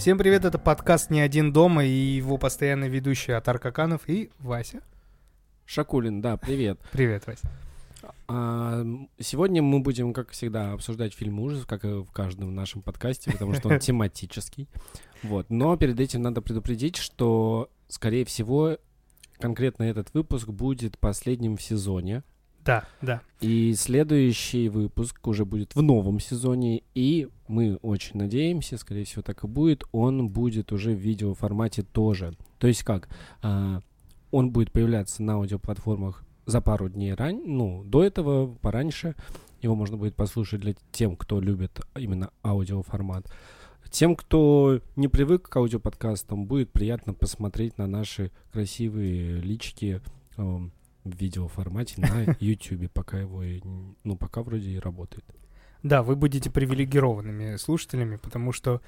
Всем привет, это подкаст «Не один дома» и его постоянный ведущий Атар Каканов и Вася. Шакулин, да, привет. Привет, Вася. А, сегодня мы будем, как всегда, обсуждать фильм ужасов, как и в каждом нашем подкасте, потому что он тематический. Вот. Но перед этим надо предупредить, что, скорее всего, конкретно этот выпуск будет последним в сезоне. Да, да. И следующий выпуск уже будет в новом сезоне, и мы очень надеемся, скорее всего так и будет, он будет уже в видеоформате тоже. То есть как? А, он будет появляться на аудиоплатформах за пару дней ран... ну, до этого, пораньше. Его можно будет послушать для тем, кто любит именно аудиоформат. Тем, кто не привык к аудиоподкастам, будет приятно посмотреть на наши красивые лички в видеоформате на YouTube, пока его, ну, пока вроде и работает. Да, вы будете привилегированными слушателями, потому что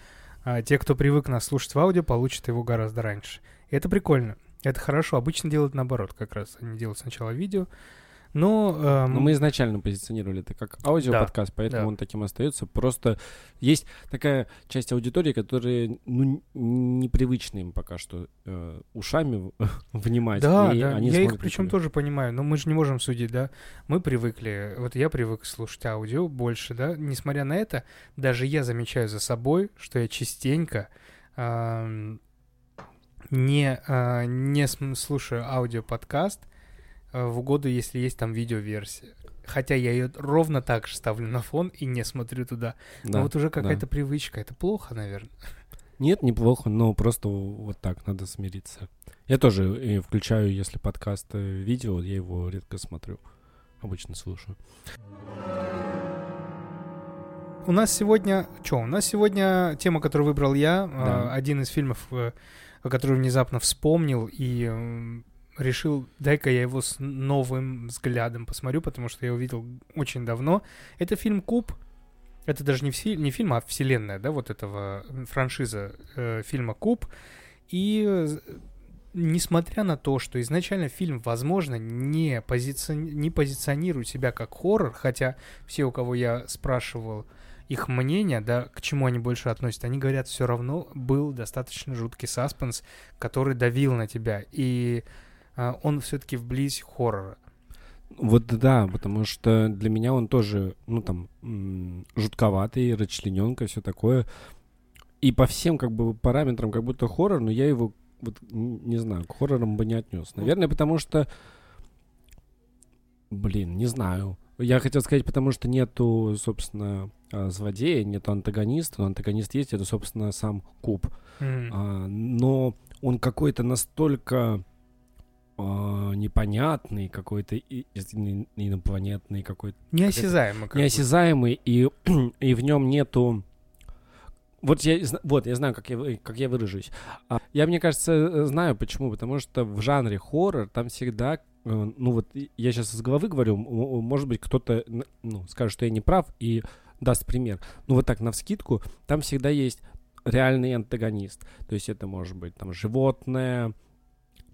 а, те, кто привык нас слушать в аудио, получат его гораздо раньше. И это прикольно. Это хорошо. Обычно делают наоборот, как раз. Они делают сначала видео, но, эм... Но мы изначально позиционировали это как аудиоподкаст, да, поэтому да. он таким остается. Просто есть такая часть аудитории, которая ну, непривычна им пока что э, ушами внимать. Да, да. Они я их причем тоже понимаю, но мы же не можем судить, да. Мы привыкли, вот я привык слушать аудио больше, да. Несмотря на это, даже я замечаю за собой, что я частенько э, не, э, не слушаю аудиоподкаст, в угоду, если есть там видеоверсия. Хотя я ее ровно так же ставлю на фон и не смотрю туда. Да, но вот уже какая-то да. привычка. Это плохо, наверное. Нет, неплохо, но просто вот так надо смириться. Я тоже включаю, если подкаст э, видео, я его редко смотрю. Обычно слушаю. У нас сегодня... Что? У нас сегодня тема, которую выбрал я. Да. Э, один из фильмов, который внезапно вспомнил и решил, дай-ка я его с новым взглядом посмотрю, потому что я увидел очень давно. Это фильм «Куб». Это даже не, фи- не фильм, а вселенная, да, вот этого франшиза э, фильма «Куб». И несмотря на то, что изначально фильм, возможно, не, позици... не позиционирует себя как хоррор, хотя все, у кого я спрашивал их мнение, да, к чему они больше относятся, они говорят, все равно был достаточно жуткий саспенс, который давил на тебя. И он все-таки вблизь хоррора. Вот да, потому что для меня он тоже, ну там, жутковатый, расчлененка, все такое. И по всем как бы параметрам как будто хоррор, но я его, вот, не знаю, к хоррорам бы не отнес. Наверное, потому что, блин, не знаю. Я хотел сказать, потому что нету, собственно, а, злодея, нету антагониста, но антагонист есть, это, собственно, сам Куб. Mm. А, но он какой-то настолько э, непонятный какой-то инопланетный какой-то неосязаемый какой неосязаемый и и в нем нету вот я, вот, я знаю, как я, как я выражусь. А, я, мне кажется, знаю почему. Потому что в жанре хоррор там всегда, э, ну вот, я сейчас из головы говорю, может быть, кто-то, ну, скажет, что я не прав и даст пример. Ну вот так, на вскидку, там всегда есть реальный антагонист. То есть это может быть там животное,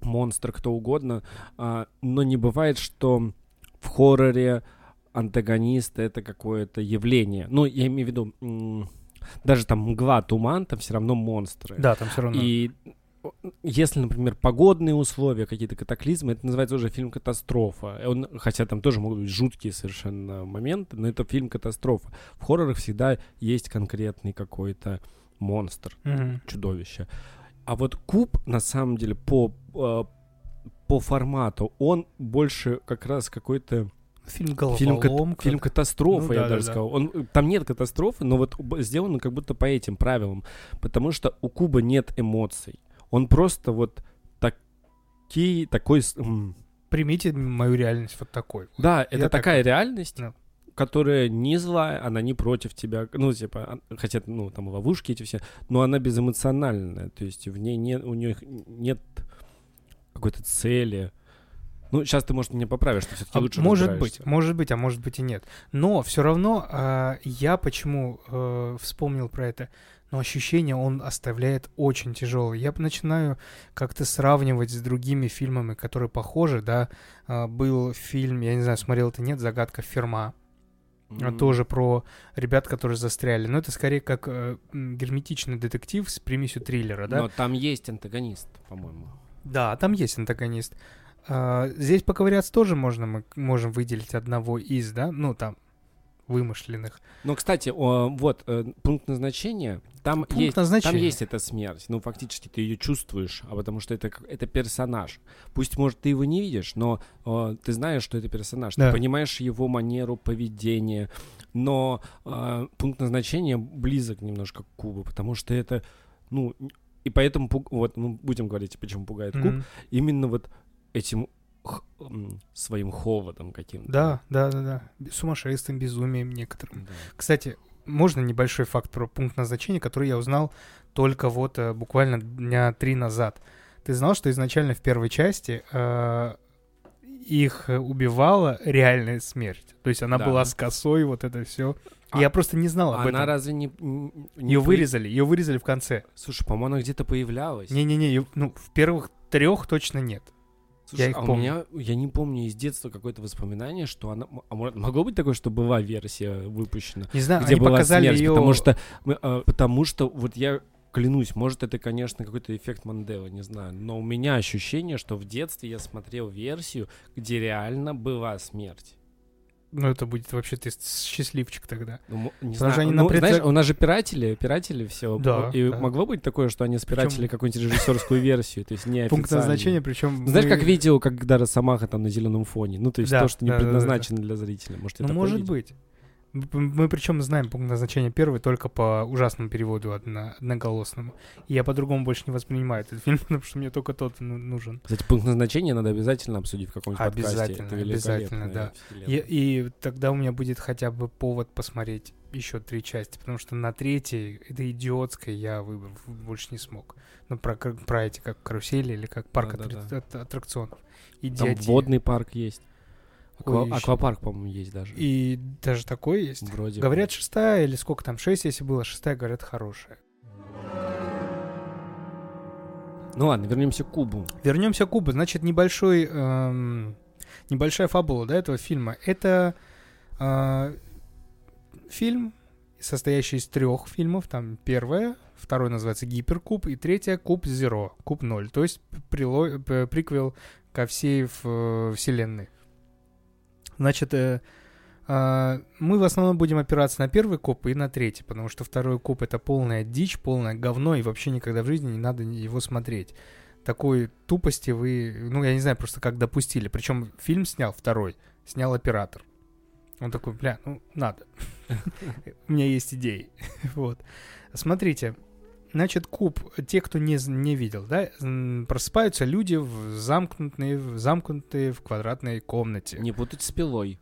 монстр, кто угодно, а, но не бывает, что в хорроре антагонист это какое-то явление. Ну, я имею в виду, даже там мгла, туман, там все равно монстры. Да, там все равно. И если, например, погодные условия, какие-то катаклизмы, это называется уже фильм «Катастрофа». Он, хотя там тоже могут быть жуткие совершенно моменты, но это фильм «Катастрофа». В хоррорах всегда есть конкретный какой-то монстр, mm-hmm. чудовище. А вот куб, на самом деле, по, э, по формату, он больше как раз какой-то... Фильм Фильм, фильм катастрофа, ну, я да, даже да, сказал. Он, там нет катастрофы, но вот сделан как будто по этим правилам. Потому что у Куба нет эмоций. Он просто вот такие, такой... Примите мою реальность вот такой. Да, это я такая так... реальность, да которая не злая, она не против тебя, ну, типа, хотя, ну, там, ловушки эти все, но она безэмоциональная, то есть в ней нет, у нее нет какой-то цели. Ну, сейчас ты, может, меня поправишь, что все-таки а лучше Может быть, может быть, а может быть и нет. Но все равно э, я почему э, вспомнил про это, но ощущение он оставляет очень тяжелое. Я начинаю как-то сравнивать с другими фильмами, которые похожи, да. Э, был фильм, я не знаю, смотрел это нет, «Загадка Ферма». Mm-hmm. Тоже про ребят, которые застряли. Но это скорее как э, герметичный детектив с примесью триллера, да? Но там есть антагонист, по-моему. Да, там есть антагонист. А, здесь поковыряться тоже можно, мы можем выделить одного из, да? Ну, там, вымышленных. Ну, кстати, о, вот э, пункт назначения. Там пункт есть, назначения. там есть эта смерть. Ну, фактически ты ее чувствуешь, а потому что это это персонаж. Пусть, может, ты его не видишь, но э, ты знаешь, что это персонаж. Да. Ты понимаешь его манеру поведения. Но э, пункт назначения близок немножко к кубу, потому что это, ну, и поэтому вот мы будем говорить, почему пугает mm-hmm. куб. Именно вот этим своим холодом каким-то. Да, да, да, да. Сумасшествием, безумием некоторым. Да. Кстати, можно небольшой факт про пункт назначения, который я узнал только вот э, буквально дня три назад. Ты знал, что изначально в первой части э, их убивала реальная смерть? То есть она да. была с косой, вот это все. А, я просто не знал об она этом. Она разве не... не ее вырезали, ее вырезали в конце. Слушай, по-моему, она где-то появлялась. Не-не-не, ну, в первых трех точно нет. Слушай, я их а помню. у меня, я не помню из детства какое-то воспоминание, что она... А может, могло быть такое, что была версия выпущена? Не знаю, где они была показали смерть, ее... Потому что, а, потому что вот я клянусь, может, это, конечно, какой-то эффект Манделы, не знаю, но у меня ощущение, что в детстве я смотрел версию, где реально была смерть. Ну, это будет вообще ты счастливчик тогда. Ну, не Потому знаю. Они ну, напред... знаешь, у нас же пиратели, пиратели все. Да. И да. могло быть такое, что они спиратили причем... какую-нибудь режиссерскую версию, то есть не Пункт назначения, причем... Знаешь, как видео, когда Росомаха там на зеленом фоне. Ну, то есть то, что не предназначено для зрителя. Может, ну, может быть. Мы причем знаем пункт назначения первый только по ужасному переводу одно, одноголосному. И я по-другому больше не воспринимаю этот фильм, потому что мне только тот нужен. Кстати, пункт назначения надо обязательно обсудить в каком-нибудь обязательно, подкасте. Обязательно, да. И, и тогда у меня будет хотя бы повод посмотреть еще три части, потому что на третьей, это идиотское, я выбор больше не смог. Ну, про, про эти как карусели или как парк да, да, да. аттракционов. Идиотия. Там водный парк есть. Аква, аквапарк, по-моему, есть даже. И даже такой есть. Вроде говорят, бы. шестая или сколько там, шесть, если было, шестая, говорят, хорошая. Ну ладно, вернемся к кубу. Вернемся к кубу. Значит, небольшой, эм, небольшая фабула да, этого фильма. Это э, фильм, состоящий из трех фильмов. Там первое, второй называется Гиперкуб, и третье Куб Зеро, Куб Ноль. То есть прило, приквел ко всей в, вселенной. Значит, э, э, мы в основном будем опираться на первый коп и на третий, потому что второй коп это полная дичь, полное говно, и вообще никогда в жизни не надо его смотреть. Такой тупости вы, ну, я не знаю просто как допустили. Причем фильм снял второй, снял оператор. Он такой, бля, ну, надо. У меня есть идеи. Вот. Смотрите, Значит, куб, те, кто не, не видел, да, просыпаются люди в замкнутые, в замкнутые в квадратной комнате. Не путать с пилой.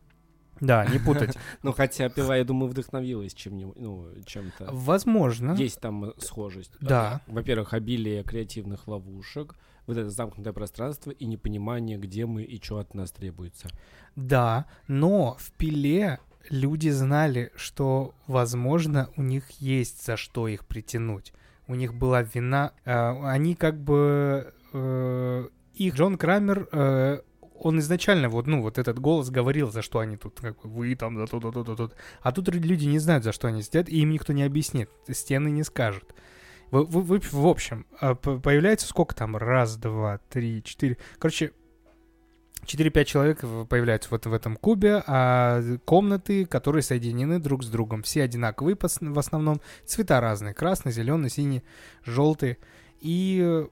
Да, не путать. Ну, хотя пила, я думаю, вдохновилась чем-нибудь, ну, чем-то. Возможно. Есть там схожесть. Да. Во-первых, обилие креативных ловушек, вот это замкнутое пространство и непонимание, где мы и что от нас требуется. Да, но в пиле люди знали, что, возможно, у них есть за что их притянуть у них была вина. Э, они как бы... Э, их Джон Крамер э, он изначально вот, ну, вот этот голос говорил, за что они тут, как бы, вы там, за то, то, то, то, то. А тут люди не знают, за что они сидят, и им никто не объяснит, стены не скажут. В, в, в, в общем, появляется сколько там? Раз, два, три, четыре. Короче, 4-5 человек появляются вот в этом кубе, а комнаты, которые соединены друг с другом. Все одинаковые в основном, цвета разные. Красный, зеленый, синий, желтый. И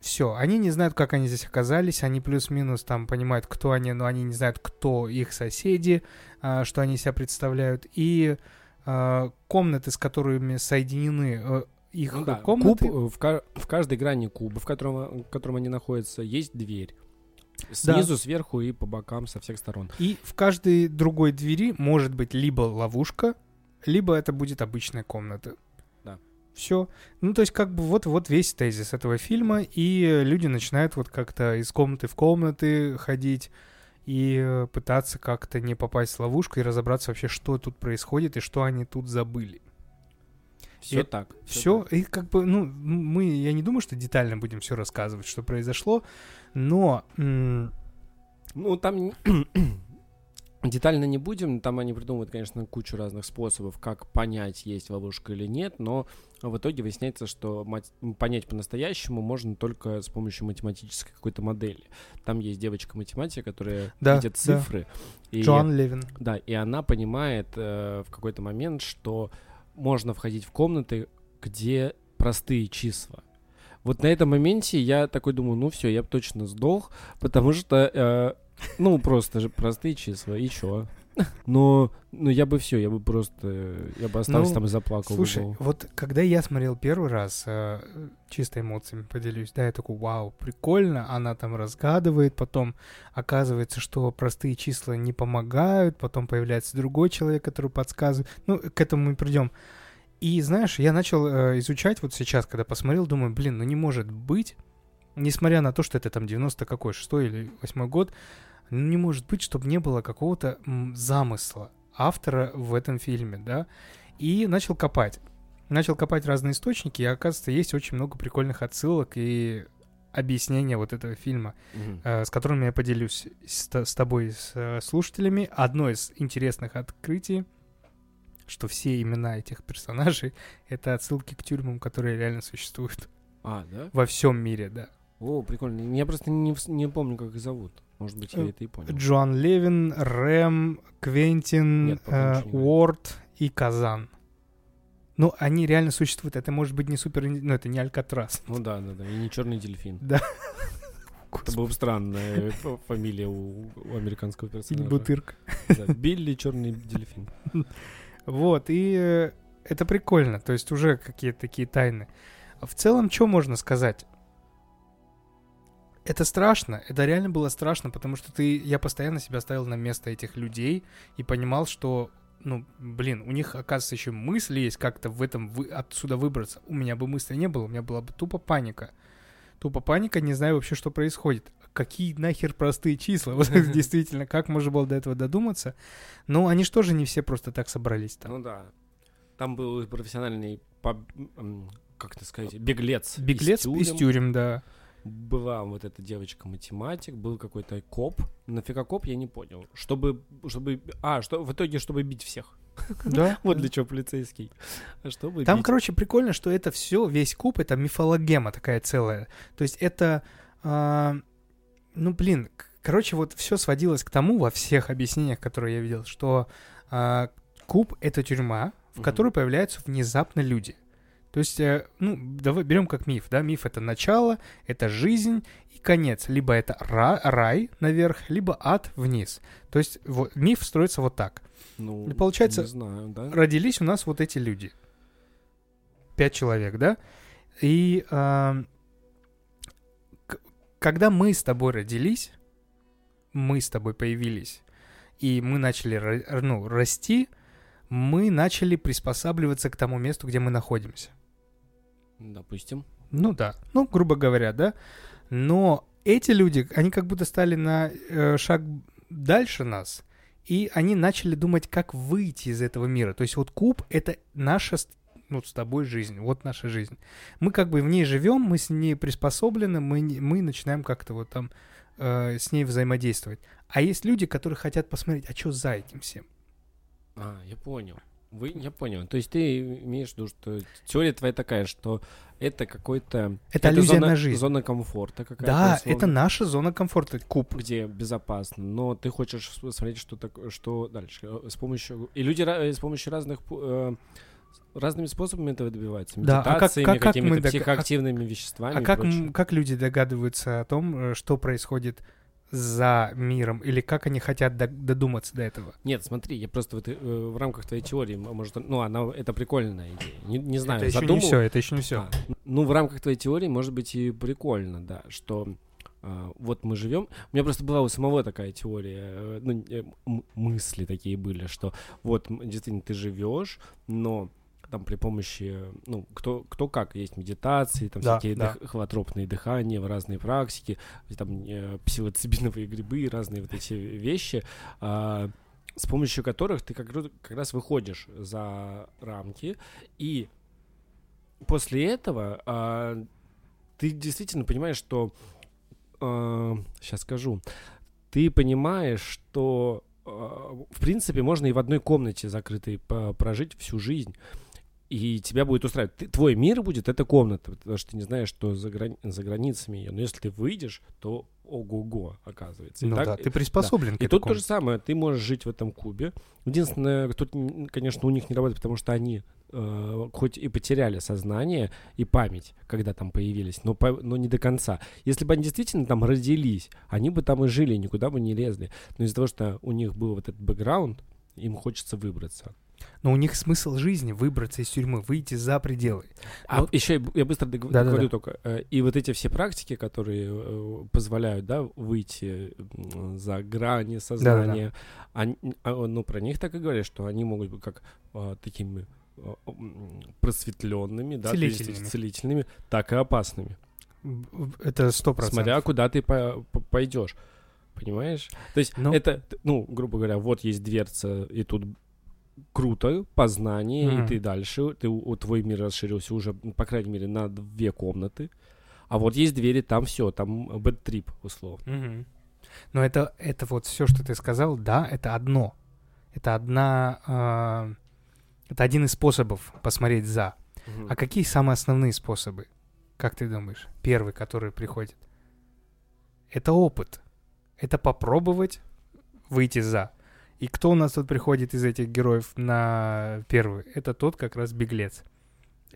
все, они не знают, как они здесь оказались, они плюс-минус там понимают, кто они, но они не знают, кто их соседи, а, что они себя представляют. И а, комнаты, с которыми соединены э, их ну, да. комнаты... Куб, в, в каждой грани куба, в котором, в котором они находятся, есть дверь. Снизу, да. сверху и по бокам со всех сторон. И в каждой другой двери может быть либо ловушка, либо это будет обычная комната. Да. Все. Ну, то есть, как бы вот, вот весь тезис этого фильма, и люди начинают вот как-то из комнаты в комнаты ходить и пытаться как-то не попасть в ловушку и разобраться вообще, что тут происходит и что они тут забыли. Все и так. Все, и как бы, ну, мы, я не думаю, что детально будем все рассказывать, что произошло, но... Ну, там... Детально не будем, там они придумывают, конечно, кучу разных способов, как понять, есть ловушка или нет, но в итоге выясняется, что мать, понять по-настоящему можно только с помощью математической какой-то модели. Там есть девочка-математика, которая Да, видит да. цифры. И, Джоан Левин. да, и она понимает э, в какой-то момент, что можно входить в комнаты, где простые числа. Вот на этом моменте я такой думаю, ну все, я бы точно сдох, потому что, э, ну просто же простые числа, и чё? Но, ну я бы все, я бы просто, я бы остался Ну, там и заплакал. Слушай, углу. вот когда я смотрел первый раз, э, чисто эмоциями поделюсь, да, я такой, вау, прикольно, она там разгадывает, потом оказывается, что простые числа не помогают, потом появляется другой человек, который подсказывает. Ну, к этому мы придем. И знаешь, я начал э, изучать вот сейчас, когда посмотрел, думаю, блин, ну не может быть, несмотря на то, что это там 90 какой, 6 или 8 год, не может быть, чтобы не было какого-то замысла автора в этом фильме, да, и начал копать. Начал копать разные источники, и оказывается, есть очень много прикольных отсылок и объяснения вот этого фильма, Мгм. э, с которыми я поделюсь с, с тобой, с э, слушателями. Одно из интересных открытий, что все имена этих персонажей — это отсылки к тюрьмам, которые реально существуют А, да? во всем мире, да. О, прикольно. Я просто не, не помню, как их зовут. Может быть, я Э, это и понял. Джоан Левин, Рэм, Квентин, Нет, э. Уорд и Казан. Ну, они реально существуют. Это может быть не супер... Ну, это не Алькатрас. Ну да, да, да. И не черный дельфин. Да. Это была бы странная ф- фамилия у, у американского персонажа. Бутырка. Да, Билли черный дельфин. Вот, и э, это прикольно. То есть уже какие-то такие тайны. В целом, что можно сказать? Это страшно, это реально было страшно, потому что ты, я постоянно себя ставил на место этих людей и понимал, что, ну, блин, у них, оказывается, еще мысли есть как-то в этом, вы, отсюда выбраться. У меня бы мысли не было, у меня была бы тупо паника. Тупо паника, не знаю вообще, что происходит. Какие нахер простые числа? Вот действительно, как можно было до этого додуматься? Но они же тоже не все просто так собрались там. Ну да. Там был профессиональный, как это сказать, беглец. Беглец из тюрем, да. Была вот эта девочка-математик, был какой-то коп. Нафига коп, я не понял. Чтобы, чтобы... А, что в итоге, чтобы бить всех. Да. Вот для чего полицейский. А Чтобы Там, короче, прикольно, что это все, весь куб, это мифологема такая целая. То есть это, а, ну, блин, короче, вот все сводилось к тому во всех объяснениях, которые я видел, что а, куб — это тюрьма, в которой появляются внезапно люди. То есть, э, ну, давай берем как миф, да, миф — это начало, это жизнь и конец. Либо это ра- рай наверх, либо ад вниз. То есть вот, миф строится вот так. Ну, И получается, не знаю, да? родились у нас вот эти люди. Пять человек, да? И а, когда мы с тобой родились, мы с тобой появились, и мы начали ну, расти, мы начали приспосабливаться к тому месту, где мы находимся. Допустим. Ну да, ну, грубо говоря, да. Но эти люди, они как будто стали на э, шаг дальше нас, и они начали думать, как выйти из этого мира. То есть вот куб — это наша, с- ну, с тобой жизнь, вот наша жизнь. Мы как бы в ней живем, мы с ней приспособлены, мы, мы начинаем как-то вот там э, с ней взаимодействовать. А есть люди, которые хотят посмотреть, а что за этим всем? А, я понял. Вы, я понял. То есть ты имеешь в виду, что теория твоя такая, что это какой-то... Это аллюзия зона, на жизнь. Зона комфорта какая-то. Да, условно, это наша зона комфорта, куб. Где безопасно, но ты хочешь смотреть, что, так, что дальше. э, С помощью... И люди э, с помощью разных... э, разными способами этого добиваются. Да, а как- как- как какими-то мы дог- психоактивными веществами А как, как люди догадываются о том, э, что происходит за миром, или как они хотят додуматься до этого? Нет, смотри, я просто в, этой- э, в рамках твоей теории, может, ну, она, это прикольная идея. Не, не знаю, это еще не задумал- все, это еще не все. А, ну, в рамках твоей теории, может быть, и прикольно, да, что а, вот мы живем. У меня просто была у самого такая теория, э, ну, мысли такие были, что вот действительно ты живешь, но там при помощи, ну, кто, кто как, есть медитации, там Да, всякие да. дых- холотропные дыхания, разные практики, там э, псилоцибиновые грибы, разные вот эти вещи, а, с помощью которых ты как, как раз выходишь за рамки, и после этого а, ты действительно понимаешь, что сейчас скажу, ты понимаешь, что в принципе, можно и в одной комнате закрытой прожить всю жизнь и тебя будет устраивать. Ты, твой мир будет эта комната, потому что ты не знаешь, что за, грани за границами ее. Но если ты выйдешь, то ого-го, оказывается. И ну так, да, ты приспособлен да. к И тут то же самое, ты можешь жить в этом кубе. Единственное, тут, конечно, у них не работает, потому что они э, хоть и потеряли сознание и память, когда там появились, но, по, но не до конца. Если бы они действительно там родились, они бы там и жили, никуда бы не лезли. Но из-за того, что у них был вот этот бэкграунд, им хочется выбраться. Но у них смысл жизни выбраться из тюрьмы, выйти за пределы. А вот. еще я быстро договорю да, да, да. только. Э, и вот эти все практики, которые э, позволяют, да, выйти за грани сознания, да, да, да. Они, а, ну, про них так и говорят, что они могут быть как а, такими а, просветленными, да, целительными. целительными, так и опасными. Это сто процентов. Смотря куда ты по по пойдешь. Понимаешь? То есть ну, это, ну, грубо говоря, вот есть дверца, и тут круто, познание, mm-hmm. и ты дальше, ты, твой мир расширился уже, по крайней мере, на две комнаты. А вот есть двери, там все, там бэт-трип, условно. Mm-hmm. Но это, это вот все, что ты сказал, да, это одно. Это одна... Э, это один из способов посмотреть за. Mm-hmm. А какие самые основные способы? Как ты думаешь? Первый, который приходит. Это опыт. Это попробовать выйти за. И кто у нас тут приходит из этих героев на первый? Это тот как раз беглец.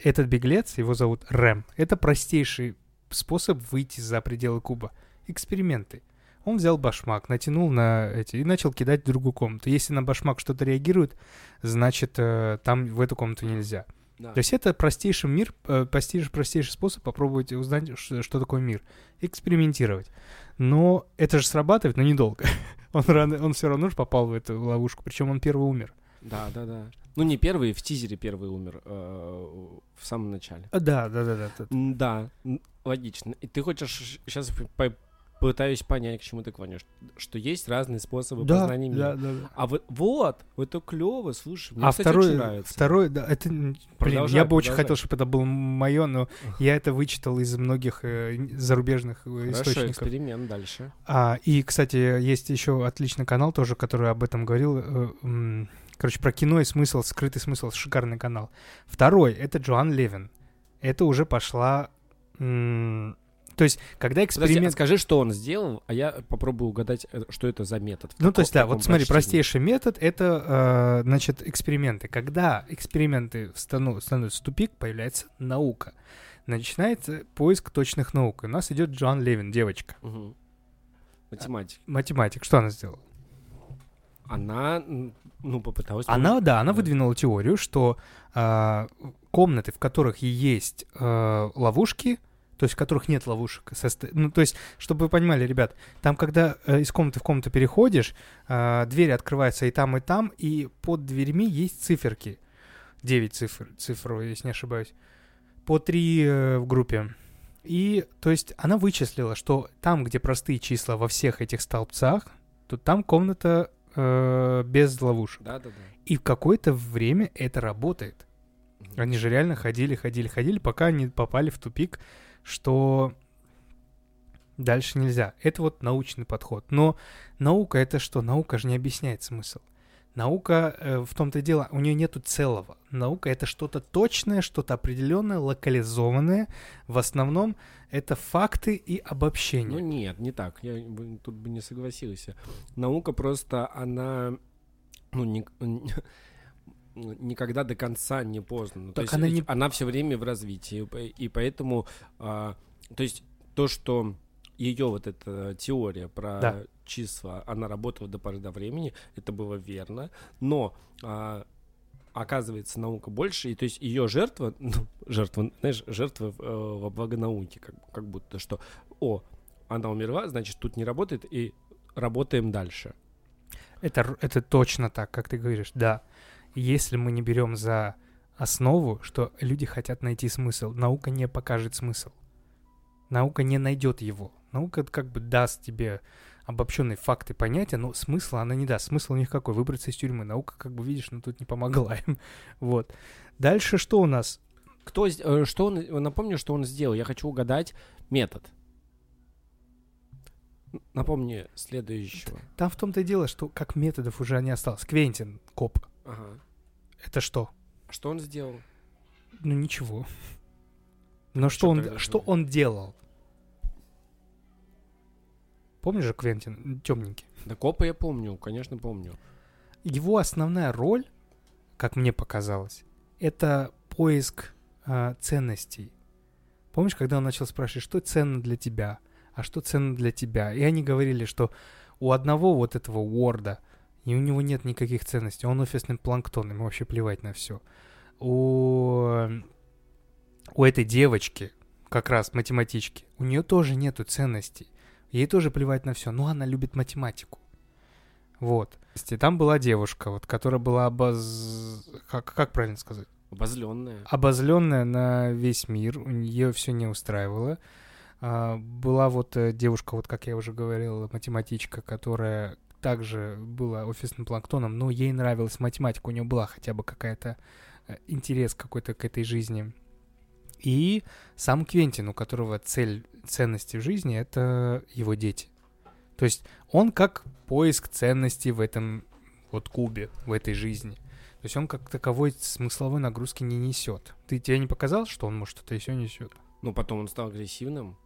Этот беглец, его зовут Рэм. Это простейший способ выйти за пределы куба. Эксперименты. Он взял башмак, натянул на эти и начал кидать в другую комнату. Если на башмак что-то реагирует, значит, э, там в эту комнату нельзя. Да. То есть это простейший мир, э, простейший, простейший способ попробовать узнать, что, что такое мир. Экспериментировать. Но это же срабатывает, но недолго. он, рано, он все равно же попал в эту ловушку, причем он первый умер. Да, да, да. Ну, не первый, в тизере первый умер э, в самом начале. Да, да, да, да. Да, логично. И ты хочешь сейчас пытаюсь понять, к чему ты клонишь. Что есть разные способы да, познания мира. Да, да, да. А вот, вот, это клево, слушай, мне, а кстати, второй, очень нравится. Второй, да, это, блин, продолжай, я бы очень хотел, чтобы это было мое, но я это вычитал из многих э, зарубежных э, Хорошо, источников. эксперимент дальше. А, и, кстати, есть еще отличный канал тоже, который об этом говорил. Э, короче, про кино и смысл, скрытый смысл, шикарный канал. Второй, это Джоан Левин. Это уже пошла... М- то есть, когда эксперимент... Подожди, а скажи, что он сделал, а я попробую угадать, э, что это за метод. Ну, то есть, да, вот смотри, простейший метод — это, э, значит, эксперименты. Когда эксперименты стану, становятся тупик, появляется наука. Начинается поиск точных наук. У нас идет Джон Левин, девочка. Угу. Математик. А, математик. Что она сделала? Она, ну, попыталась... Она, да, она выдвинула теорию, что э, комнаты, в которых есть э, ловушки, то есть в которых нет ловушек. Ну, то есть, чтобы вы понимали, ребят, там, когда э, из комнаты в комнату переходишь, э, двери открываются и там, и там, и под дверьми есть циферки. 9 цифр, цифр, если не ошибаюсь. По 3 э, в группе. И, то есть, она вычислила, что там, где простые числа во всех этих столбцах, то там комната э, без ловушек. Да, да, да. И в какое-то время это работает. Они же реально ходили, ходили, ходили, пока они попали в тупик, что дальше нельзя. Это вот научный подход. Но наука это что? Наука же не объясняет смысл. Наука э, в том-то дело, у нее нету целого. Наука это что-то точное, что-то определенное, локализованное. В основном это факты и обобщения. Ну нет, не так. Я тут бы не согласился. Наука просто она ну не, никогда до конца не поздно. Ну, так то она есть, не... она все время в развитии, и поэтому, а, то есть то, что ее вот эта теория про да. числа, она работала до поры до времени, это было верно, но а, оказывается наука больше, и то есть ее жертва, ну, жертва, знаешь, жертва э, во благо науки, как, как будто что, о, она умерла, значит, тут не работает, и работаем дальше. Это, это точно так, как ты говоришь, да если мы не берем за основу, что люди хотят найти смысл, наука не покажет смысл. Наука не найдет его. Наука как бы даст тебе обобщенные факты, понятия, но смысла она не даст. Смысл у них какой? Выбраться из тюрьмы. Наука, как бы видишь, ну тут не помогла им. вот. Дальше что у нас? Кто, э, что он, напомню, что он сделал. Я хочу угадать метод. Напомни следующего. Там в том-то и дело, что как методов уже не осталось. Квентин, коп. Ага. Это что? А что он сделал? Ну ничего. Но что, Что он, что он делал? Помнишь же Квентин, темненький? Да копа я помню, конечно, помню. Его основная роль, как мне показалось, это поиск а, ценностей. Помнишь, когда он начал спрашивать, что ценно для тебя, а что ценно для тебя? И они говорили, что у одного вот этого Уорда, и у него нет никаких ценностей, он офисный планктон, ему вообще плевать на все. У, у этой девочки, как раз математички, у нее тоже нету ценностей. Ей тоже плевать на все, но она любит математику. Вот. И там была девушка, вот, которая была обоз... Как, как правильно сказать? Обозленная. Обозленная на весь мир, у нее все не устраивало. А, была вот э, девушка, вот как я уже говорил, математичка, которая также была офисным планктоном, но ей нравилась математика, у нее была хотя бы какая-то э, интерес какой-то к этой жизни. И сам Квентин, у которого цель ценности в жизни — это его дети. То есть он как поиск ценностей в этом вот кубе, в этой жизни. То есть он как таковой смысловой нагрузки не несет. Ты тебе не показал, что он может что-то еще несет? Ну, потом он стал агрессивным.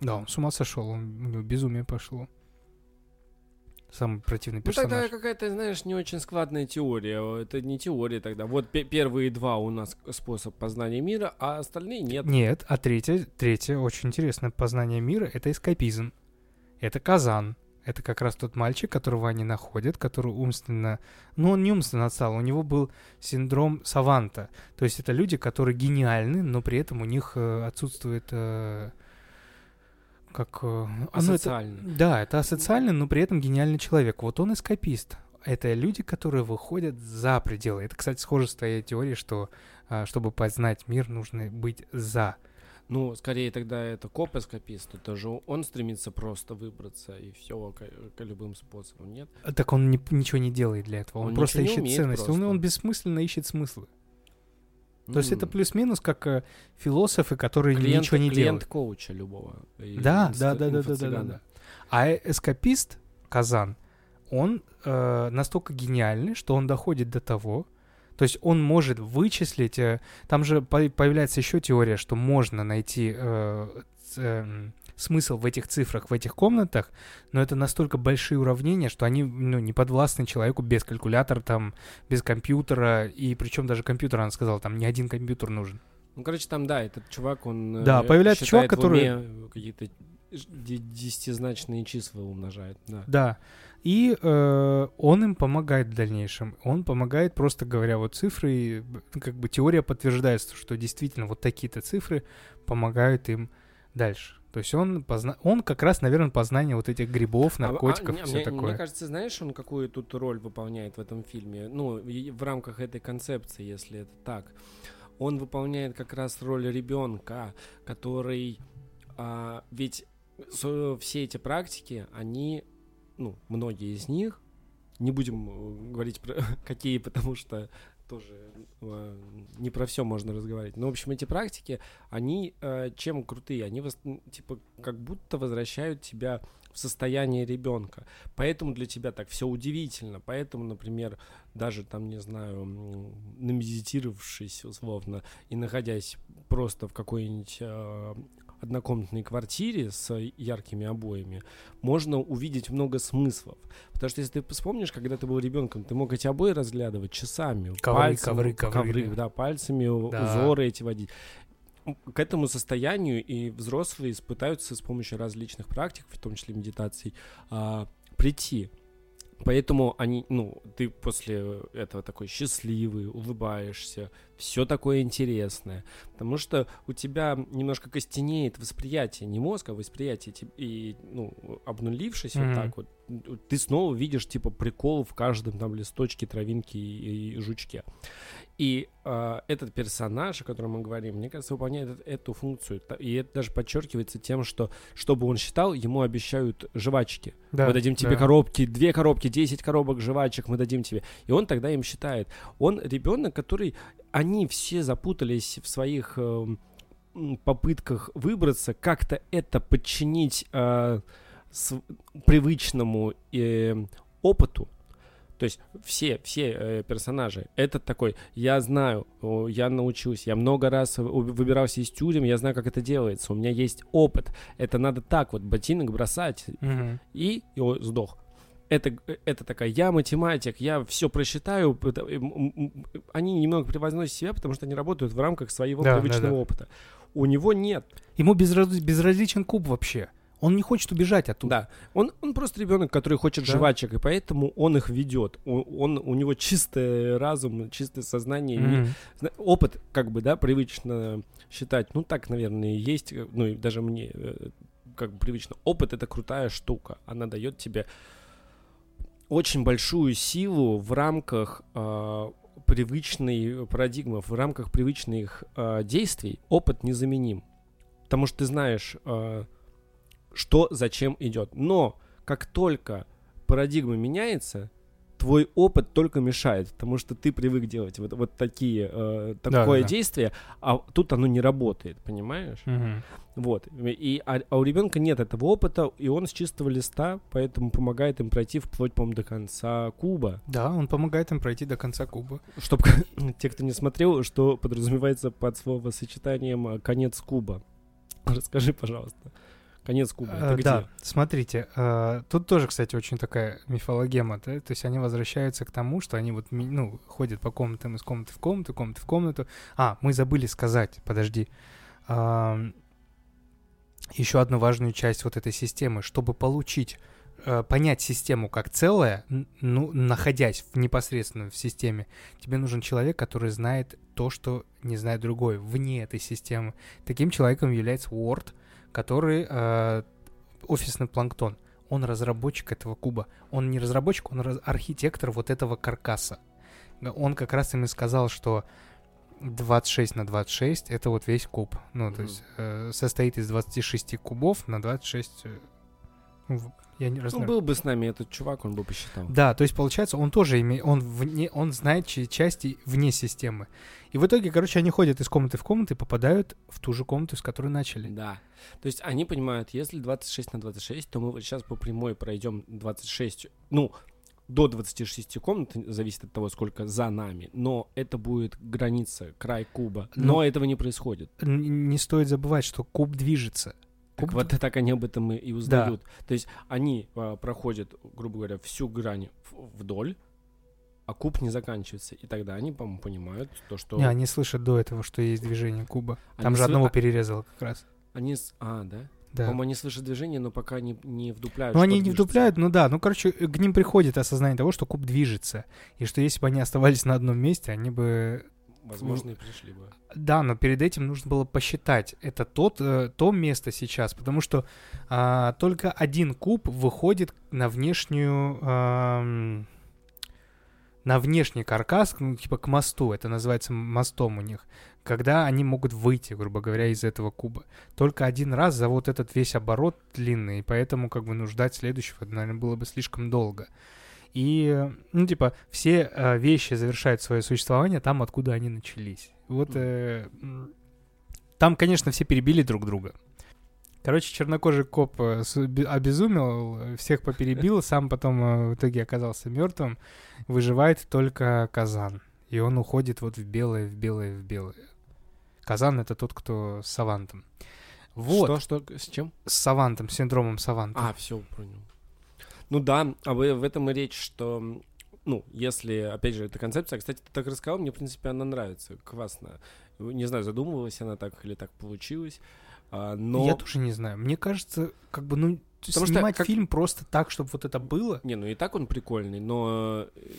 Да, он с ума сошел, у него безумие пошло. Самый противный Ну, тогда персонаж. какая-то, знаешь, не очень складная теория. Это не теория тогда. Вот пе- первые два у нас способ познания мира, а остальные нет. Нет, а третье, третье очень интересное познание мира — это эскапизм. Это Казан. Это как раз тот мальчик, которого они находят, который умственно... Ну, он не умственно отстал, у него был синдром Саванта. То есть это люди, которые гениальны, но при этом у них э, отсутствует... э, как... э, ну, это- да, это асоциальный, но при этом гениальный человек. Вот он эскапист. Это люди, которые выходят за пределы. Это, кстати, схоже с твоей теорией, что а, чтобы познать мир, нужно быть за. Ну, скорее тогда это коп-эскапист. Это же он стремится просто выбраться и все любым способом, нет? Так он ни- ничего не делает для этого. Он, Он просто не ищет ценности. Он, он бессмысленно ищет смыслы. То есть это плюс-минус как э, философы, которые клиент, ничего не клиент делают. коуча любого. Да, инст- да, да, да, да, да, да, да. А э- эскапист Казан, он э, настолько гениальный, что он доходит до того, то есть он может вычислить. э, там же по- появляется еще теория, что можно найти э, эм, смысл в этих цифрах, в этих комнатах, но это настолько большие уравнения, что они ну, не подвластны человеку без калькулятора, там, без компьютера, и причем даже компьютер, она сказала, там не один компьютер нужен. Ну, короче, там, да, этот чувак, он... Да, э, появляется считает чувак, который- какие-то десятизначные числа умножает, да. Да. И э, он им помогает в дальнейшем. Он помогает, просто говоря, вот цифры, и, б- как бы теория подтверждается, что действительно вот такие-то цифры помогают им дальше. То есть он, позна... он как раз, наверное, познание вот этих грибов, А- а, наркотиков не, и все мне, такое. Мне кажется, знаешь, он какую тут роль выполняет в этом фильме? Ну, в рамках этой концепции, если это так. Он выполняет как раз роль ребенка, который... а, ведь все эти практики, они, ну, многие из них, не будем э, говорить про какие, потому что тоже э, не про все можно разговаривать. Но, в общем, эти практики, они э, чем крутые? Они, м, типа, как будто возвращают тебя в состояние ребенка. Поэтому для тебя так все удивительно. Поэтому, например, даже там, не знаю, намедитировавшись условно и находясь просто в какой-нибудь э, однокомнатной квартире с яркими обоями, можно увидеть много смыслов. Потому что если ты вспомнишь, когда ты был ребенком, ты мог эти обои разглядывать часами. Ковры, пальцем, ковры, ковры, да. да, пальцами Да. узоры эти водить. К этому состоянию и взрослые пытаются с помощью различных практик, в том числе медитаций, а, прийти. Поэтому они, ну, ты после этого такой счастливый, улыбаешься, все такое интересное. Потому что у тебя немножко костенеет восприятие, не мозг, а восприятие. ти- И, ну, обнулившись Мгм. вот так вот, ты снова видишь, типа, прикол в каждом там листочке, травинке и, и жучке. И а, этот персонаж, о котором мы говорим, мне кажется, выполняет эт- эту функцию. И это даже подчеркивается тем, что, чтобы он считал, ему обещают жвачки. Да, мы дадим тебе да. коробки, две коробки, 10 коробок жвачек мы дадим тебе. И он тогда им считает. Он ребенок, который... Они все запутались в своих м, попытках выбраться, как-то это подчинить э, с привычному э, опыту, то есть все, все э, персонажи, это такой, я знаю, о, я научусь, я много раз выбирался из тюрем, я знаю, как это делается, у меня есть опыт, это надо так вот ботинок бросать, Мгм. и, и о, сдох. Это, это такая, я математик, я все просчитаю. это, Они немного превозносят себя, потому что они работают в рамках своего Да, да, привычного да. опыта. У него нет. Ему безраз- безразличен куб вообще. Он не хочет убежать оттуда. Да, он, он просто ребенок, который хочет Да. жвачек, и поэтому он их ведет. Он, он- у него чистый разум, чистое сознание, Мгм. зна- опыт, как бы, да, привычно считать. Ну, так, наверное, и есть. э, Ну, и даже мне, э, как бы привычно. Опыт — это крутая штука. Она дает тебе очень большую силу в рамках э, привычной парадигмы, в рамках привычных э, действий. Опыт незаменим. Потому что ты знаешь, э, что зачем идет. Но как только парадигма меняется, твой опыт только мешает, потому что ты привык делать вот, вот такие, э, такое Да-да-да. действие, а тут оно не работает, понимаешь? Мгм. Вот. И, а, а у ребенка нет этого опыта, и он с чистого листа, поэтому помогает им пройти вплоть, по-моему, до конца куба. Да, он помогает им пройти до конца куба. Чтобы те, кто не смотрел, что подразумевается под словосочетанием «конец куба». Расскажи, пожалуйста. Конец куба. Это Э, где? Да, смотрите, э, тут тоже, кстати, очень такая мифологема, да, то есть они возвращаются к тому, что они вот, ну, ходят по комнатам из комнаты в комнату, комнаты в комнату. А, мы забыли сказать, подожди. еще одну важную часть вот этой системы, чтобы получить, э, понять систему как целое, ну, находясь в, непосредственно в системе, тебе нужен человек, который знает то, что не знает другой, вне этой системы. Таким человеком является Word, который э, офисный планктон. Он разработчик этого куба. Он не разработчик, он раз- архитектор вот этого каркаса. Он как раз им и сказал, что 26 на 26 это вот весь куб. Ну, то Мгм. есть э, состоит из 26 кубов на 26... э, в- я не Ну, размер- был бы с нами этот чувак, он бы посчитал. да, то есть получается, он тоже имеет, он вне, он знает части вне системы. И в итоге, короче, они ходят из комнаты в комнату и попадают в ту же комнату, с которой начали. Да. То есть они понимают, если 26 на 26, то мы вот сейчас по прямой пройдем 26, ну, до 26 комнат, зависит от того, сколько за нами, но это будет граница, край куба. Но, Но- этого не происходит. Не стоит забывать, что куб движется. Так вот так они об этом и, узнают. То есть они а, проходят, грубо говоря, всю грань вдоль, а куб не заканчивается. И тогда они, по-моему, понимают то, что... Не, они слышат до этого, что есть движение куба. Там Они же сл- одного а- перерезало как раз. Они... А, да? Да. По-моему, они слышат движение, но пока не, не вдупляют. Ну, они не движется. вдупляют, ну да, ну, короче, к ним приходит осознание того, что куб движется. И что если бы они оставались на одном месте, они бы... Возможно, и пришли бы. Да, но перед этим нужно было посчитать. Это тот, э, то место сейчас, потому что а, только один куб выходит на внешнюю... ам, на внешний каркас, ну, типа к мосту, это называется мостом у них, когда они могут выйти, грубо говоря, из этого куба. Только один раз за вот этот весь оборот длинный, и поэтому как бы ну, ждать следующего, наверное, было бы слишком долго. И, ну, типа, все э, вещи завершают свое существование там, откуда они начались. Вот э, там, конечно, все перебили друг друга. Короче, чернокожий коп э, обезумел, э, всех поперебил, сам потом э, в итоге оказался мертвым. Выживает только Казан. И он уходит вот в белое, в белое, в белое. Казан — это тот, кто с Савантом. Вот, Что, что, с чем? с Савантом, с синдромом Саванта. А, все, понял. Ну да, а в, в этом и речь, что, ну, если, опять же, эта концепция, кстати, ты так рассказал, мне, в принципе, она нравится, классно. Не знаю, задумывалась она так или так получилось, а, но... Я тоже не знаю. Мне кажется, как бы, ну, Потому что снимать как- фильм просто так, чтобы вот это было. Не, ну и так он прикольный, но э,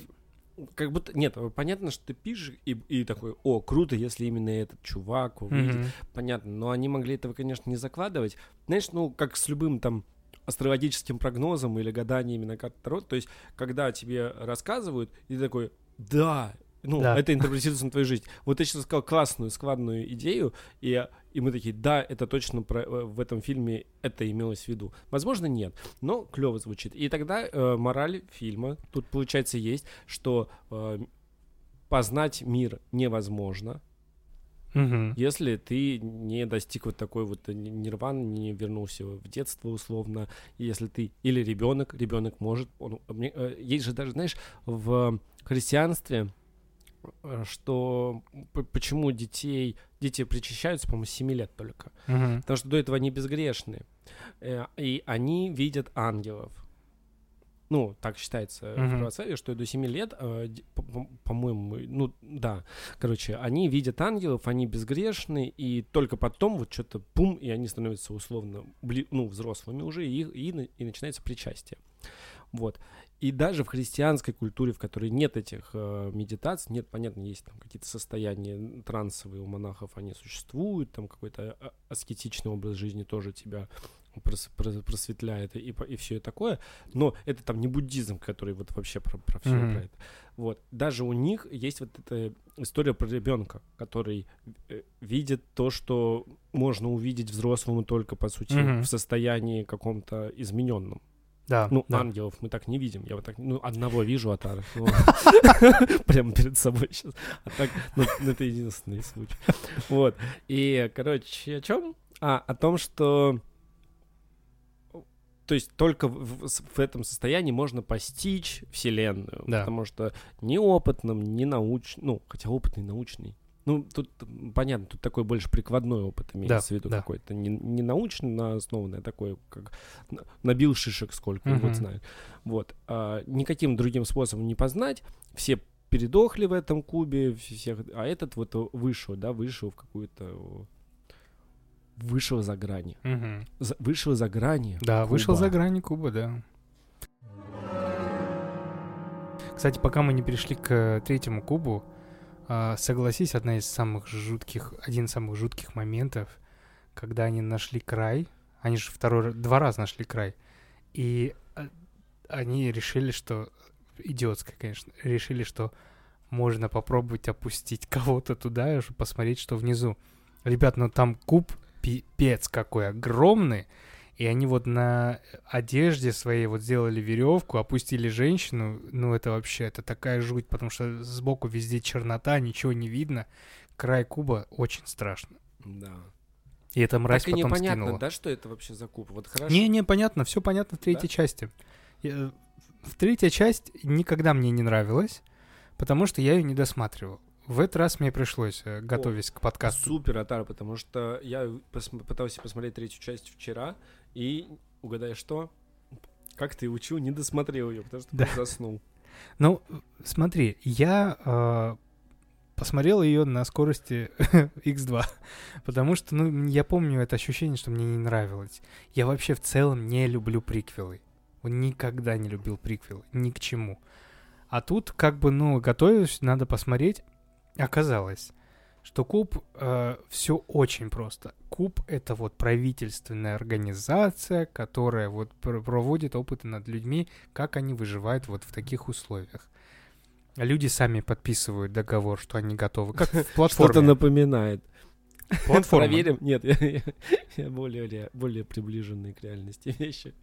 как будто... Нет, понятно, что ты пишешь и, и такой, о, круто, если именно этот чувак увидит. Мгм. Понятно, но они могли этого, конечно, не закладывать. Знаешь, ну, как с любым там астрологическим прогнозом или гаданиями на карте Таро, то есть, когда тебе рассказывают, и ты такой, да, ну, Да. это интерпретируется на твою жизнь. Вот ты сейчас сказал классную, складную идею, и, и мы такие, да, это точно про- э, в этом фильме это имелось в виду. Возможно, нет, но клево звучит. И тогда э, мораль фильма тут, получается, есть, что э, познать мир невозможно, Мгм. Если ты не достиг вот такой вот нирваны, не вернулся в детство условно, если ты или ребенок, ребенок может, он, э, есть же даже, знаешь, в христианстве, э, что почему детей, дети причащаются, по-моему, с 7 лет только, Мгм. потому что до этого они безгрешные, Э, и они видят ангелов. Ну, так считается в Мгм. православии, что до 7 лет, э, по-моему, ну, да, короче, они видят ангелов, они безгрешны, и только потом вот что-то пум, и они становятся условно, ну, взрослыми уже, и, и, и начинается причастие. Вот. И даже в христианской культуре, в которой нет этих э, медитаций, нет, понятно, есть там какие-то состояния трансовые у монахов, они существуют, там какой-то а- аскетичный образ жизни тоже тебя прос- прос- просветляет и, и все такое, но это там не буддизм, который вот вообще про, про все Мгм. про это. Вот. Даже у них есть вот эта история про ребенка, который э, видит то, что можно увидеть взрослому только, по сути, Мгм. в состоянии каком-то измененном. Да, Ну, да. ангелов мы так не видим. Я вот так, ну, одного вижу от Ары. Ну, Прямо перед собой сейчас. А так, ну, ну, это единственный случай. Вот. И, короче, о чем? А, о том, что... То есть только в, в- этом состоянии можно постичь Вселенную. Да. Потому что неопытным, не научным... Ну, хотя опытный, научный. Ну, тут понятно, тут такой больше прикладной опыт имеется в виду да. какой-то. Не, не научно основанный, а такой, как набил шишек сколько, Мгм. вот знает. Вот. А, никаким другим способом не познать. Все передохли в этом кубе, всех, а этот вот вышел, да, вышел в какую-то... Вышел за грани. Мгм. За- вышел за грани. Да, вышел Куба. за грани Куба, да. Кстати, пока мы не перешли к э, третьему кубу, а, согласись, одна из самых жутких, один из самых жутких моментов, когда они нашли край, они же второй, два раза нашли край, и а, они решили, что, идиотское, конечно, решили, что можно попробовать опустить кого-то туда, чтобы посмотреть, что внизу. Ребят, ну там куб пипец какой огромный, и они вот на одежде своей вот сделали веревку, опустили женщину. Ну, это вообще, это такая жуть, потому что сбоку везде чернота, ничего не видно. Край куба очень страшно. Да. И эта мразь так и потом непонятно, скинула. да, что это вообще за куб? Вот хорошо. Не-не, понятно, все понятно в третьей части. Я- В третья часть никогда мне не нравилась, потому что я ее не досматривал. В этот раз мне пришлось, э, готовясь к подкасту. Супер, Атар, потому что я пос- пытался посмотреть третью часть вчера, и угадай что? Как ты учил, не досмотрел ее, потому что Да. заснул. Ну, смотри, я э, посмотрел ее на скорости X2, потому что, ну, я помню это ощущение, что мне не нравилось. Я вообще в целом не люблю приквелы. Никогда не любил приквелы, ни к чему. А тут, как бы, ну, готовюсь, надо посмотреть. Оказалось, что Куб все очень просто. Куб это вот правительственная организация, которая вот пр- проводит опыты над людьми, как они выживают вот в таких условиях. Люди сами подписывают договор, что они готовы. Как в Что-то платформе. напоминает. Платформа. Проверим. Нет, я, я- я более, более приближенные к реальности вещи.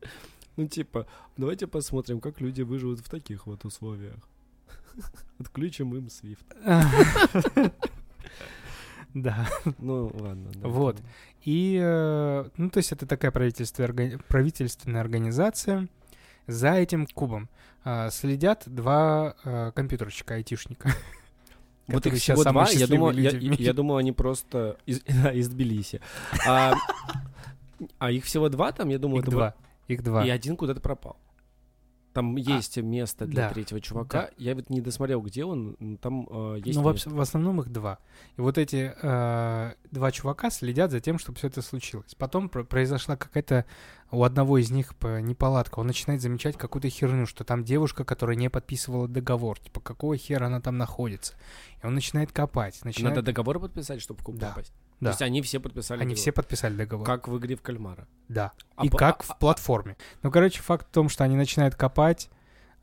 Ну, типа, давайте посмотрим, как люди выживут в таких вот условиях. Отключим им Swift. Да. Ну, ладно. да. Вот. И, э, ну, то есть это такая правительственная, орга- правительственная организация. За этим кубом э, следят два э, компьютерщика, айтишника. Вот их сейчас два, я думал, я, я- они просто из, из Тбилиси. А, а их всего два там, я думал, Их это два. Их два. И один куда-то пропал. Там есть место для да, третьего чувака. Я вот не досмотрел, где он. но Там э, есть. Ну, место. в основном их два. И вот эти э, два чувака следят за тем, чтобы все это случилось. Потом про- произошла какая-то у одного из них неполадка. Он начинает замечать какую-то херню, что там девушка, которая не подписывала договор. Типа, какого хера она там находится? И он начинает копать. Начинает... Надо договор подписать, чтобы Да, попасть. Да. То есть они все подписали. Они договор. все подписали договор. Как в игре в кальмара. Да. А и по- как а- в а- платформе. Ну, короче, факт в том, что они начинают копать,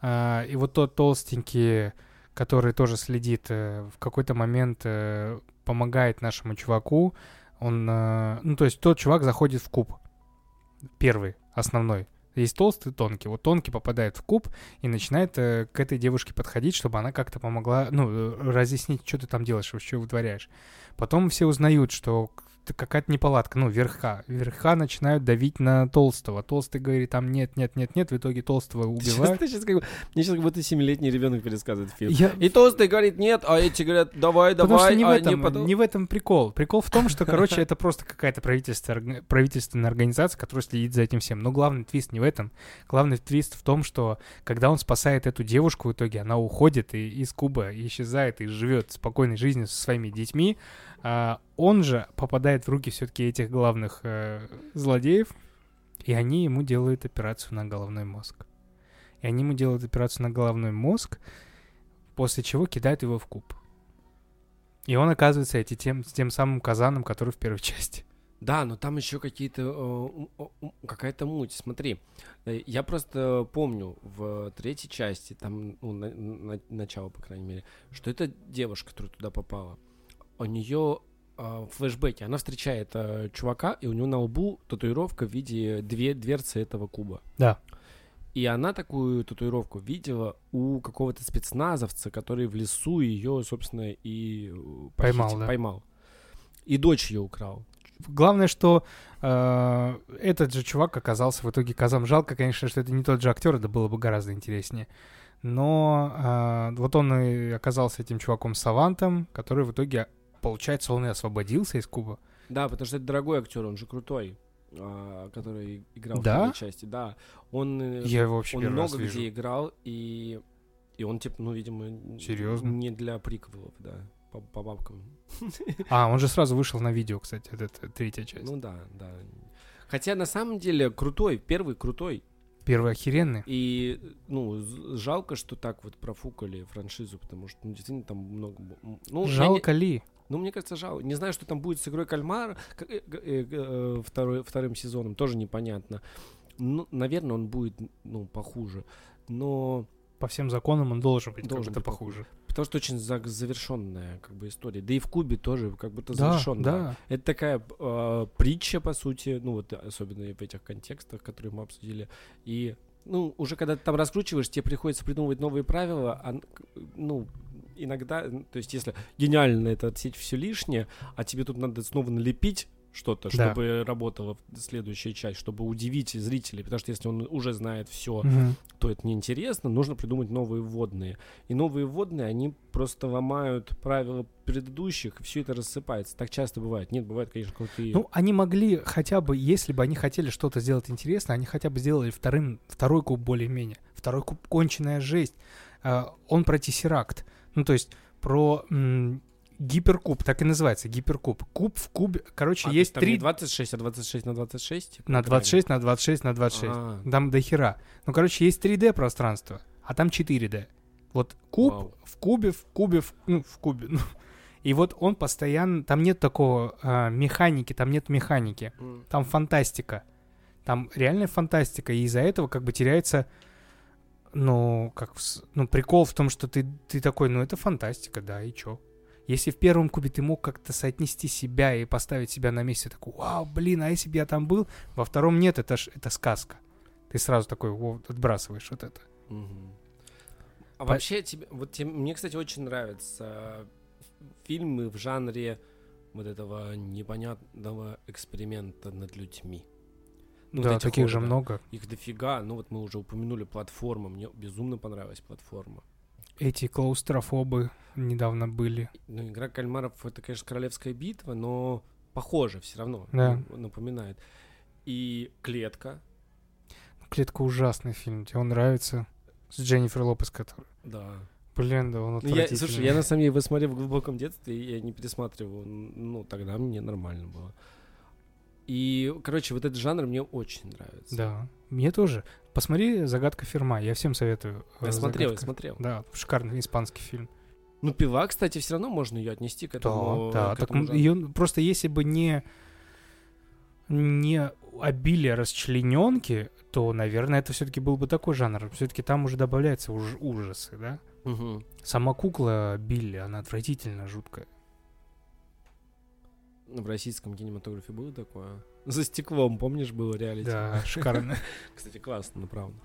а, и вот тот толстенький, который тоже следит, э, в какой-то момент э, помогает нашему чуваку. Он, э, ну, то есть тот чувак заходит в куб. Первый, основной. Есть толстый и тонкий. Вот тонкий попадает в куб и начинает э, к этой девушке подходить, чтобы она как-то помогла, ну, э, разъяснить, что ты там делаешь, что вытворяешь. Потом все узнают, что какая-то неполадка, ну, верха. Верха начинают давить на толстого. Толстый говорит, там нет, нет, нет, нет, в итоге толстого убивают. Ты сейчас, как, мне сейчас как будто семилетний ребенок пересказывает фильм. Я... И толстый говорит нет, а эти говорят, давай, Потому давай. Что не, а в этом, не, потом... не в этом прикол. Прикол в том, что, короче, это просто какая-то правительственная, правительственная организация, которая следит за этим всем. Но главный твист не в этом. Главный твист в том, что когда он спасает эту девушку, в итоге она уходит и, из Кубы, исчезает и живет спокойной жизнью со своими детьми, а он же попадает в руки все-таки этих главных э, злодеев, и они ему делают операцию на головной мозг. И они ему делают операцию на головной мозг, после чего кидают его в куб. И он оказывается эти тем, тем самым казаном, который в первой части. Да, но там еще какие-то э, какая-то муть. Смотри, э, я просто помню в третьей части, там ну, на, на, начало, по крайней мере, что это девушка, которая туда попала у нее в флешбеке она встречает э, чувака, и у него на лбу татуировка в виде две дверцы этого куба. Да. И она такую татуировку видела у какого-то спецназовца, который в лесу ее, собственно, и э, поймал. Да. поймал. И дочь ее украл. Главное, что э, этот же чувак оказался в итоге казам. Жалко, конечно, что это не тот же актер, это было бы гораздо интереснее но э, вот он и оказался этим чуваком Савантом, который в итоге получается, он и освободился из Куба. Да, потому что это дорогой актер, он же крутой, а, который играл да? в первой части. Да, он, э, Я его вообще он много где вижу. играл, и, и он, типа, ну, видимо, Серьезно? не для приквелов, да, по, по бабкам. А, он же сразу вышел на видео, кстати, это третья часть. Ну да, да. Хотя на самом деле крутой, первый крутой. Первый охеренный. И, ну, жалко, что так вот профукали франшизу, потому что, ну, действительно, там много... Ну, жалко не... ли? Ну, мне кажется, жалко. Не знаю, что там будет с игрой Кальмар э, э, э, второй, вторым сезоном, тоже непонятно. Ну, наверное, он будет, ну, похуже. Но... По всем законам он должен быть должен быть похуже. Потому что очень за завершенная как бы история. Да и в Кубе тоже как будто да, завершенная. Да. Это такая э, притча, по сути, ну вот особенно в этих контекстах, которые мы обсудили. И ну, уже когда ты там раскручиваешь, тебе приходится придумывать новые правила, а, ну, иногда, то есть если гениально это отсечь все лишнее, а тебе тут надо снова налепить что-то, да. чтобы работала следующая часть, чтобы удивить зрителей, потому что если он уже знает все, угу. то это неинтересно, нужно придумать новые вводные. И новые вводные, они просто ломают правила предыдущих, и все это рассыпается. Так часто бывает. Нет, бывает, конечно, крутые. Ну, они могли хотя бы, если бы они хотели что-то сделать интересно, они хотя бы сделали вторым, второй куб более-менее. Второй куб конченая жесть. Uh, он про Тессеракт. Ну, то есть про гиперкуб, так и называется, гиперкуб. Куб в кубе, короче, а, есть там три... не 26, а 26 на 26? Типа, на 26, на 26, на 26. А-а-а. Там до хера. Ну, короче, есть 3D пространство, а там 4D. Вот куб Вау. в кубе, в кубе, в, ну, в кубе. Ну. И вот он постоянно... Там нет такого а, механики, там нет механики. Mm. Там фантастика. Там реальная фантастика. И из-за этого как бы теряется ну, как, ну, прикол в том, что ты, ты такой, ну, это фантастика, да, и чё? Если в первом кубе ты мог как-то соотнести себя и поставить себя на месте, такой, вау, блин, а если бы я там был? Во втором нет, это ж, это сказка. Ты сразу такой, вот, отбрасываешь вот это. Угу. А По... вообще, тебе, вот тебе, мне, кстати, очень нравятся фильмы в жанре вот этого непонятного эксперимента над людьми. Ну, да, таких же много. Их дофига. Ну вот мы уже упомянули платформу. Мне безумно понравилась платформа. Эти клаустрофобы недавно были. Ну, игра кальмаров это, конечно, королевская битва, но похоже все равно. Да. Напоминает. И клетка. Клетка ужасный фильм. Тебе он нравится? С Дженнифер Лопес, который. Да. Блин, да, он ну, я, Слушай, я на самом деле его смотрел в глубоком детстве, и я не пересматривал. Ну, тогда мне нормально было. И, короче, вот этот жанр мне очень нравится. Да, мне тоже. Посмотри «Загадка Ферма», я всем советую. Я смотрел, я смотрел. Да, шикарный испанский фильм. Ну, пила, кстати, все равно можно ее отнести к этому. Да, да. К этому так ее просто если бы не не обилие расчлененки, то, наверное, это все-таки был бы такой жанр. Все-таки там уже добавляются уж ужасы, да? Угу. Сама кукла Билли, она отвратительно жуткая. В российском кинематографе было такое? За стеклом, помнишь, было реалити? Да, шикарно. Кстати, классно, ну правда.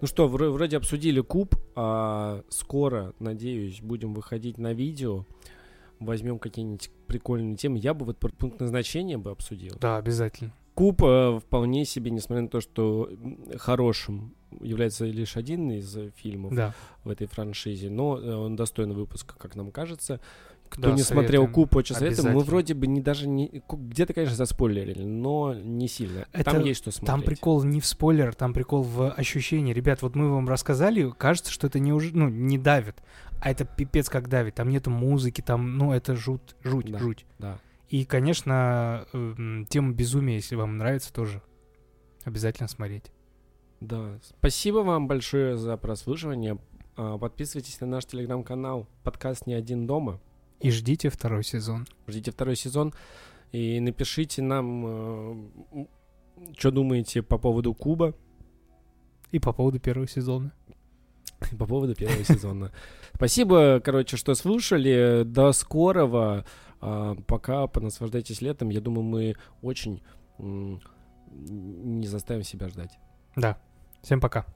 Ну что, вроде обсудили куб, а скоро, надеюсь, будем выходить на видео, возьмем какие-нибудь прикольные темы. Я бы вот пункт назначения бы обсудил. Да, обязательно. Куб э, вполне себе, несмотря на то, что хорошим является лишь один из фильмов да. в этой франшизе, но э, он достойный выпуска, как нам кажется. Кто Да, не смотрел советуем. Куб, очень советуем. Мы вроде бы не даже не... Где-то, конечно, заспойлерили, но не сильно. Это- Там есть что смотреть. Там прикол не в спойлер, там прикол в ощущении. Ребят, вот мы вам рассказали, кажется, что это не уже, ну, не давит, а это пипец как давит. Там нету музыки, там, ну, это жуть, жуть, Да. жуть. Да. И, конечно, эм, тема безумия, если вам нравится, тоже обязательно смотреть. Да. Спасибо вам большое за прослушивание. А, Подписывайтесь на наш телеграм-канал подкаст «Не один дома». И ждите второй сезон. Ждите второй сезон. И напишите нам, что думаете по поводу Куба, И по поводу первого сезона. по поводу первого сезона. Спасибо, короче, что слушали. До скорого. А, Пока понаслаждайтесь летом. Я думаю, мы очень не заставим себя ждать. Да. Всем пока.